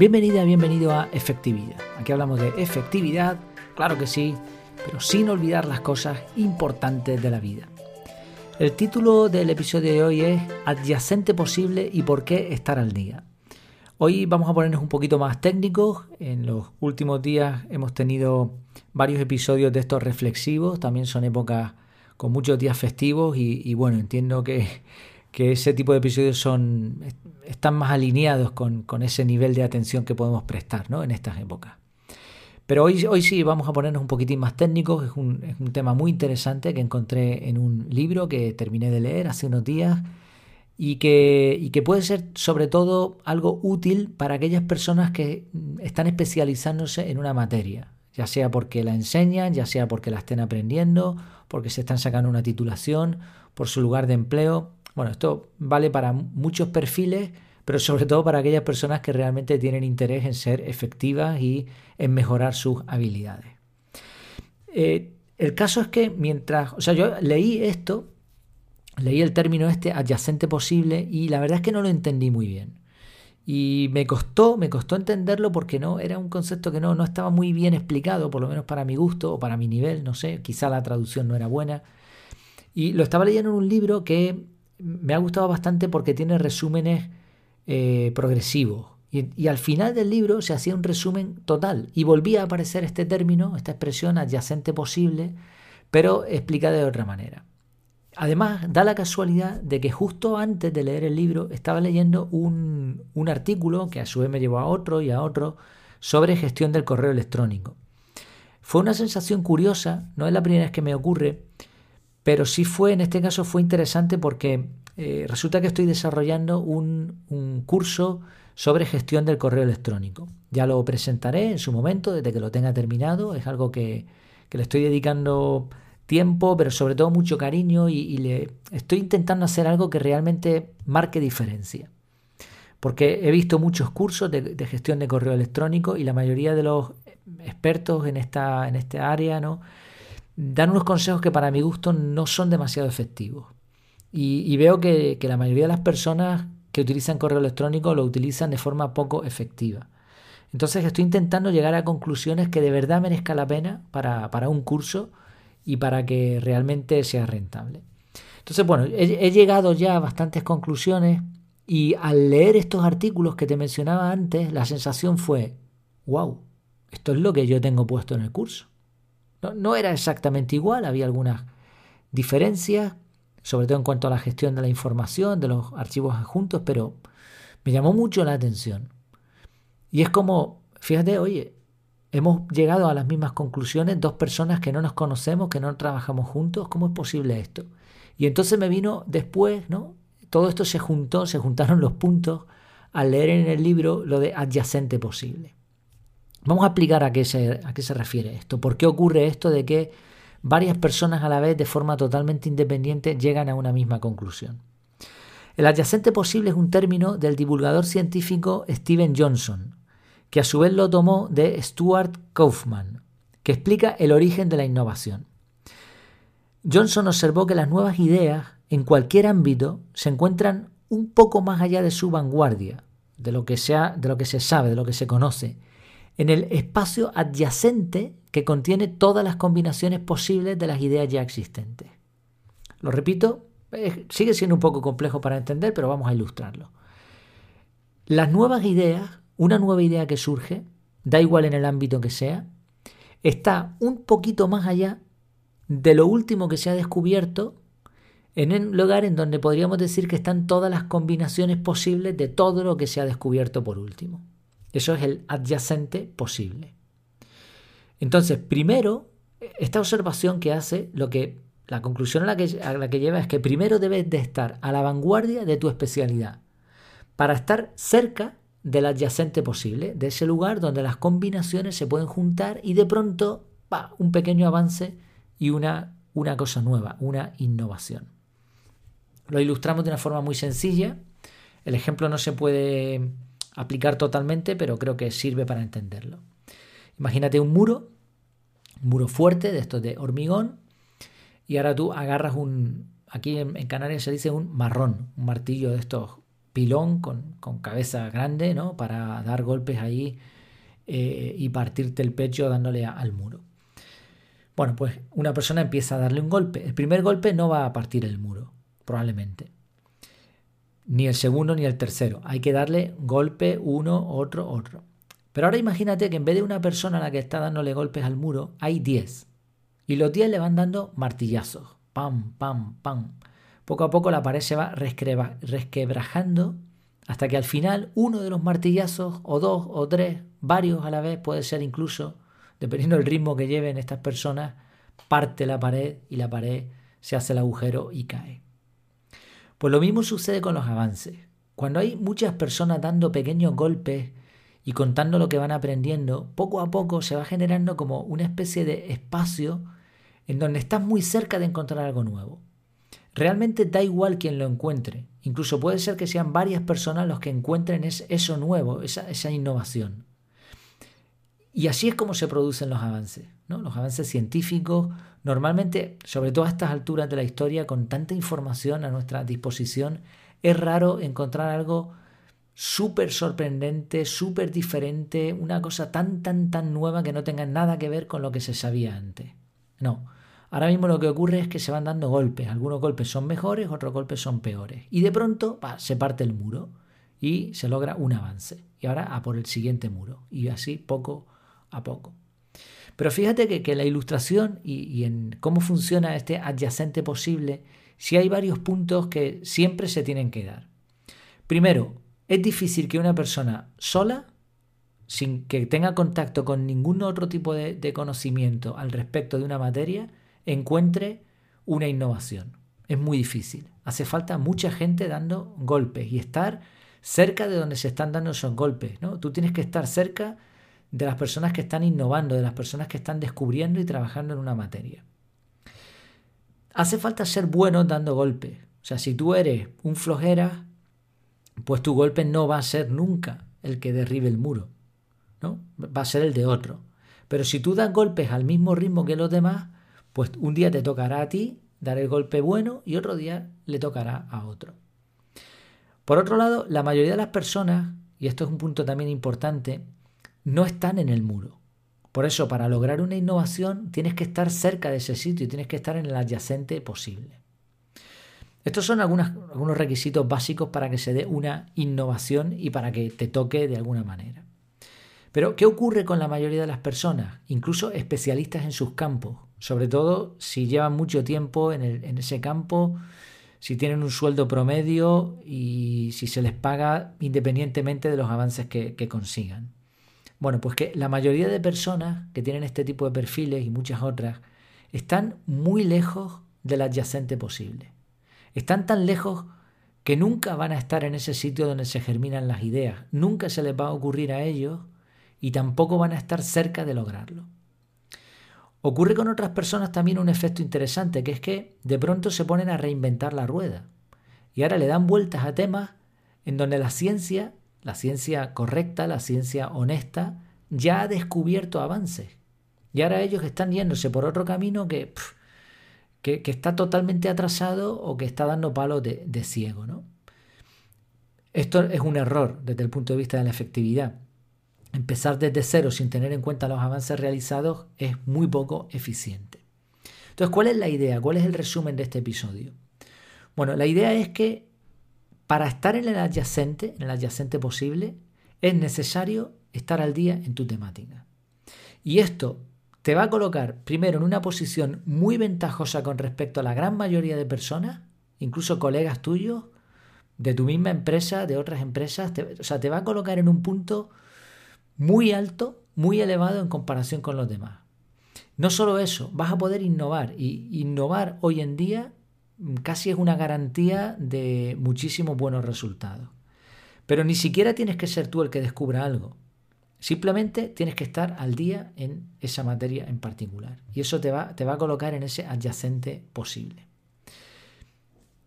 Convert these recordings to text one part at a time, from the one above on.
Bienvenida, bienvenido a Efectividad. Aquí hablamos de efectividad, claro que sí, pero sin olvidar las cosas importantes de la vida. El título del episodio de hoy es Adyacente posible y por qué estar al día. Hoy vamos a ponernos un poquito más técnicos. En los últimos días hemos tenido varios episodios de estos reflexivos. También son épocas con muchos días festivos y, bueno, entiendo que, ese tipo de episodios son, están más alineados con, ese nivel de atención que podemos prestar en estas épocas. Pero hoy, hoy sí vamos a ponernos un poquitín más técnicos. Es un, es un tema muy interesante que encontré en un libro que terminé de leer hace unos días y que, que puede ser sobre todo algo útil para aquellas personas que están especializándose en una materia, ya sea porque la enseñan, ya sea porque la estén aprendiendo, porque se están sacando una titulación, por su lugar de empleo. Bueno, esto vale para muchos perfiles, pero sobre todo para aquellas personas que realmente tienen interés en ser efectivas y en mejorar sus habilidades. Eh, el caso es que mientras, o sea, yo leí esto leí el término este adyacente posible y la verdad es que no lo entendí muy bien. Y me costó, me costó entenderlo porque no era un concepto que no, no estaba muy bien explicado, por lo menos para mi gusto o para mi nivel, no sé, quizá la traducción no era buena. Y lo estaba leyendo en un libro que me ha gustado bastante porque tiene resúmenes eh, progresivos. Y, y, al final del libro se hacía un resumen total y volvía a aparecer este término, esta expresión adyacente posible, pero explicada de otra manera. Además, da la casualidad de que justo antes de leer el libro estaba leyendo un, artículo que a su vez me llevó a otro y a otro sobre gestión del correo electrónico. Fue una sensación curiosa, no es la primera vez que me ocurre, pero sí fue, en este caso fue interesante porque eh, resulta que estoy desarrollando un, un, curso sobre gestión del correo electrónico. Ya lo presentaré en su momento, desde que lo tenga terminado, es algo que, que le estoy dedicando tiempo, pero sobre todo mucho cariño y, le estoy intentando hacer algo que realmente marque diferencia. Porque he visto muchos cursos de, gestión de correo electrónico y la mayoría de los expertos en esta, en área ¿no? Dan unos consejos que para mi gusto no son demasiado efectivos. Y, veo que, la mayoría de las personas que utilizan correo electrónico lo utilizan de forma poco efectiva. Entonces estoy intentando llegar a conclusiones que de verdad merezca la pena para, para un curso y para que realmente sea rentable. Entonces, bueno, he, llegado ya a bastantes conclusiones y al leer estos artículos que te mencionaba antes, la sensación fue, wow, esto es lo que yo tengo puesto en el curso. No, no era exactamente igual, había algunas diferencias, sobre todo en cuanto a la gestión de la información, de los archivos adjuntos, pero me llamó mucho la atención. Y es como, fíjate, oye, Hemos llegado a las mismas conclusiones, dos personas que no nos conocemos, que no trabajamos juntos, ¿cómo es posible esto? Y entonces me vino después, ¿no? Todo esto se juntó, se juntaron los puntos al leer en el libro lo de adyacente posible. Vamos a explicar a qué se, a qué se refiere esto, por qué ocurre esto de que varias personas a la vez de forma totalmente independiente llegan a una misma conclusión. El adyacente posible es un término del divulgador científico Steven Johnson, que a su vez lo tomó de Stuart Kaufman, que explica el origen de la innovación. Johnson observó que las nuevas ideas en cualquier ámbito se encuentran un poco más allá de su vanguardia, de lo que, sea, de lo que se sabe, de lo que se conoce, en el espacio adyacente que contiene todas las combinaciones posibles de las ideas ya existentes. Lo repito, sigue siendo un poco complejo para entender, pero vamos a ilustrarlo. Las nuevas ideas una nueva idea que surge, da igual en el ámbito que sea, está un poquito más allá de lo último que se ha descubierto en un lugar en donde podríamos decir que están todas las combinaciones posibles de todo lo que se ha descubierto por último. Eso es el adyacente posible. Entonces, primero, esta observación que hace, lo que la conclusión a la que, a la que lleva es que primero debes de estar a la vanguardia de tu especialidad para estar cerca del adyacente posible, de ese lugar donde las combinaciones se pueden juntar y de pronto va un pequeño avance y una, una cosa nueva, una innovación. Lo ilustramos de una forma muy sencilla. El ejemplo no se puede aplicar totalmente, pero creo que sirve para entenderlo. Imagínate un muro, un muro fuerte de estos de hormigón, y ahora tú agarras un, aquí en, Canarias se dice un marrón, un martillo de estos pilón con, cabeza grande, ¿no? Para dar golpes ahí eh, y partirte el pecho dándole al muro. Bueno, pues una persona empieza a darle un golpe. El primer golpe no va a partir el muro, probablemente. Ni el segundo ni el tercero. Hay que darle golpe uno, otro, otro. Pero ahora imagínate que en vez de una persona a la que está dándole golpes al muro, hay 10. Y los 10 le van dando martillazos. Pam, pam, pam. Poco a poco la pared se va resquebrajando hasta que al final uno de los martillazos, o dos, o tres, varios a la vez, puede ser incluso, dependiendo del ritmo que lleven estas personas, parte la pared y la pared se hace el agujero y cae. Pues lo mismo sucede con los avances. Cuando hay muchas personas dando pequeños golpes y contando lo que van aprendiendo, poco a poco se va generando como una especie de espacio en donde estás muy cerca de encontrar algo nuevo. Realmente da igual quien lo encuentre. Incluso puede ser que sean varias personas los que encuentren eso nuevo, esa, innovación. Y así es como se producen los avances. ¿no? Los avances científicos, normalmente, sobre todo a estas alturas de la historia, con tanta información a nuestra disposición, es raro encontrar algo súper sorprendente, súper diferente, una cosa tan, tan, tan nueva que no tenga nada que ver con lo que se sabía antes. No, ahora mismo lo que ocurre es que se van dando golpes, algunos golpes son mejores, otros golpes son peores, y de pronto se parte el muro y se logra un avance, y ahora a por el siguiente muro, y así poco a poco. Pero fíjate que, que la ilustración y, y en cómo funciona este adyacente posible, si hay varios puntos que siempre se tienen que dar. Primero, es difícil que una persona sola, sin que tenga contacto con ningún otro tipo de, conocimiento al respecto de una materia, encuentre una innovación. Es muy difícil. Hace falta mucha gente dando golpes y estar cerca de donde se están dando esos golpes. ¿no? Tú tienes que estar cerca de las personas que están innovando, de las personas que están descubriendo y trabajando en una materia. Hace falta ser bueno dando golpes. O sea, si tú eres un flojera, pues tu golpe no va a ser nunca el que derribe el muro, ¿no? Va a ser el de otro. Pero si tú das golpes al mismo ritmo que los demás, pues un día te tocará a ti dar el golpe bueno y otro día le tocará a otro. Por otro lado, la mayoría de las personas, y esto es un punto también importante, no están en el muro. Por eso, para lograr una innovación, tienes que estar cerca de ese sitio, y tienes que estar en el adyacente posible. Estos son algunos requisitos básicos para que se dé una innovación y para que te toque de alguna manera. Pero, ¿qué ocurre con la mayoría de las personas, incluso especialistas en sus campos? Sobre todo si llevan mucho tiempo en, ese campo, si tienen un sueldo promedio y si se les paga independientemente de los avances que, que consigan. Bueno, pues que la mayoría de personas que tienen este tipo de perfiles y muchas otras están muy lejos del adyacente posible. Están tan lejos que nunca van a estar en ese sitio donde se germinan las ideas, nunca se les va a ocurrir a ellos y tampoco van a estar cerca de lograrlo. Ocurre con otras personas también un efecto interesante, que es que de pronto se ponen a reinventar la rueda y ahora le dan vueltas a temas en donde la ciencia, la ciencia correcta, la ciencia honesta, ya ha descubierto avances. Y ahora ellos están yéndose por otro camino que que, está totalmente atrasado o que está dando palos de, de ciego. ¿no? Esto es un error desde el punto de vista de la efectividad. Empezar desde cero sin tener en cuenta los avances realizados es muy poco eficiente. Entonces, ¿cuál es la idea? ¿Cuál es el resumen de este episodio? Bueno, la idea es que para estar en el adyacente, en el adyacente posible, es necesario estar al día en tu temática. Y esto te va a colocar primero en una posición muy ventajosa con respecto a la gran mayoría de personas, incluso colegas tuyos, de tu misma empresa, de otras empresas, o sea, te va a colocar en un punto muy alto, muy elevado en comparación con los demás. No solo eso, vas a poder innovar y innovar hoy en día casi es una garantía de muchísimos buenos resultados. Pero ni siquiera tienes que ser tú el que descubra algo. Simplemente tienes que estar al día en esa materia en particular. Y eso te va, te va a colocar en ese adyacente posible.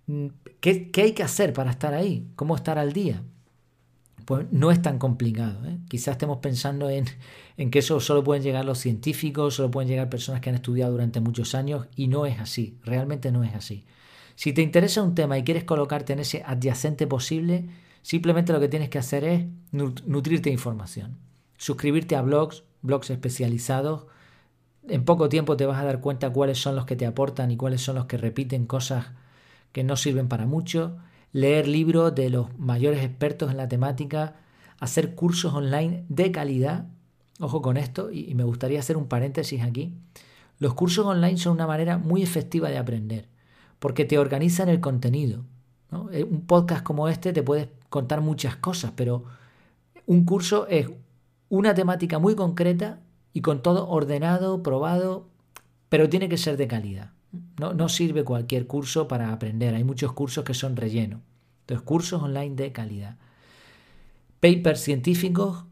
Mm, ¿Qué, hay que hacer para estar ahí? ¿Cómo estar al día? Pues no es tan complicado. ¿eh? Quizás estemos pensando en, en, que eso solo pueden llegar los científicos, solo pueden llegar personas que han estudiado durante muchos años y no es así, realmente no es así. Si te interesa un tema y quieres colocarte en ese adyacente posible, Simplemente lo que tienes que hacer es nutrirte de información, suscribirte a blogs, blogs especializados. En poco tiempo te vas a dar cuenta cuáles son los que te aportan y cuáles son los que repiten cosas que no sirven para mucho. Leer libros de los mayores expertos en la temática, hacer cursos online de calidad. Ojo con esto, y me gustaría hacer un paréntesis aquí. Los cursos online son una manera muy efectiva de aprender, porque te organizan el contenido. Eh, un podcast como este te puedes contar muchas cosas, pero un curso es una temática muy concreta y con todo ordenado, probado, pero tiene que ser de calidad. No, no sirve cualquier curso para aprender, hay muchos cursos que son relleno. Entonces, cursos online de calidad. Papers científicos,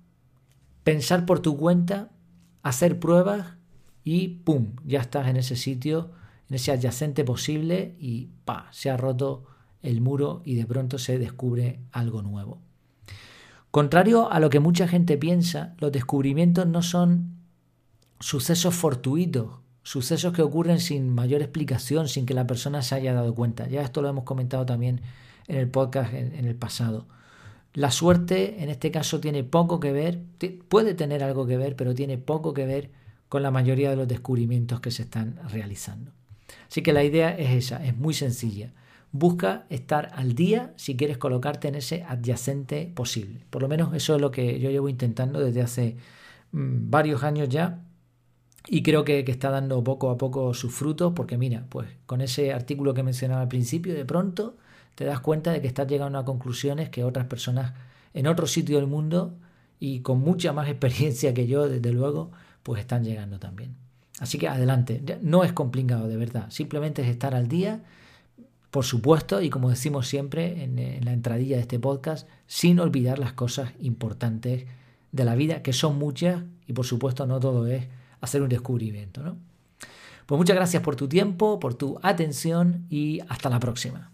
pensar por tu cuenta, hacer pruebas y ¡pum! Ya estás en ese sitio, en ese adyacente posible y ¡pa! Se ha roto el muro y de pronto se descubre algo nuevo. Contrario a lo que mucha gente piensa, los descubrimientos no son sucesos fortuitos, sucesos que ocurren sin mayor explicación, sin que la persona se haya dado cuenta. Ya esto lo hemos comentado también en el podcast en, el pasado. La suerte en este caso tiene poco que ver, puede tener algo que ver, pero tiene poco que ver con la mayoría de los descubrimientos que se están realizando. Así que la idea es esa, es muy sencilla. Busca estar al día si quieres colocarte en ese adyacente posible. Por lo menos eso es lo que yo llevo intentando desde hace mm, varios años ya y creo que, que, está dando poco a poco sus frutos porque mira, pues con ese artículo que mencionaba al principio, de pronto te das cuenta de que estás llegando a conclusiones que otras personas en otro sitio del mundo y con mucha más experiencia que yo, desde luego, pues están llegando también. Así que adelante, no es complicado de verdad, simplemente es estar al día, por supuesto, y como decimos siempre en, la entradilla de este podcast, sin olvidar las cosas importantes de la vida, que son muchas, y por supuesto no todo es hacer un descubrimiento. ¿no? Pues muchas gracias por tu tiempo, por tu atención y hasta la próxima.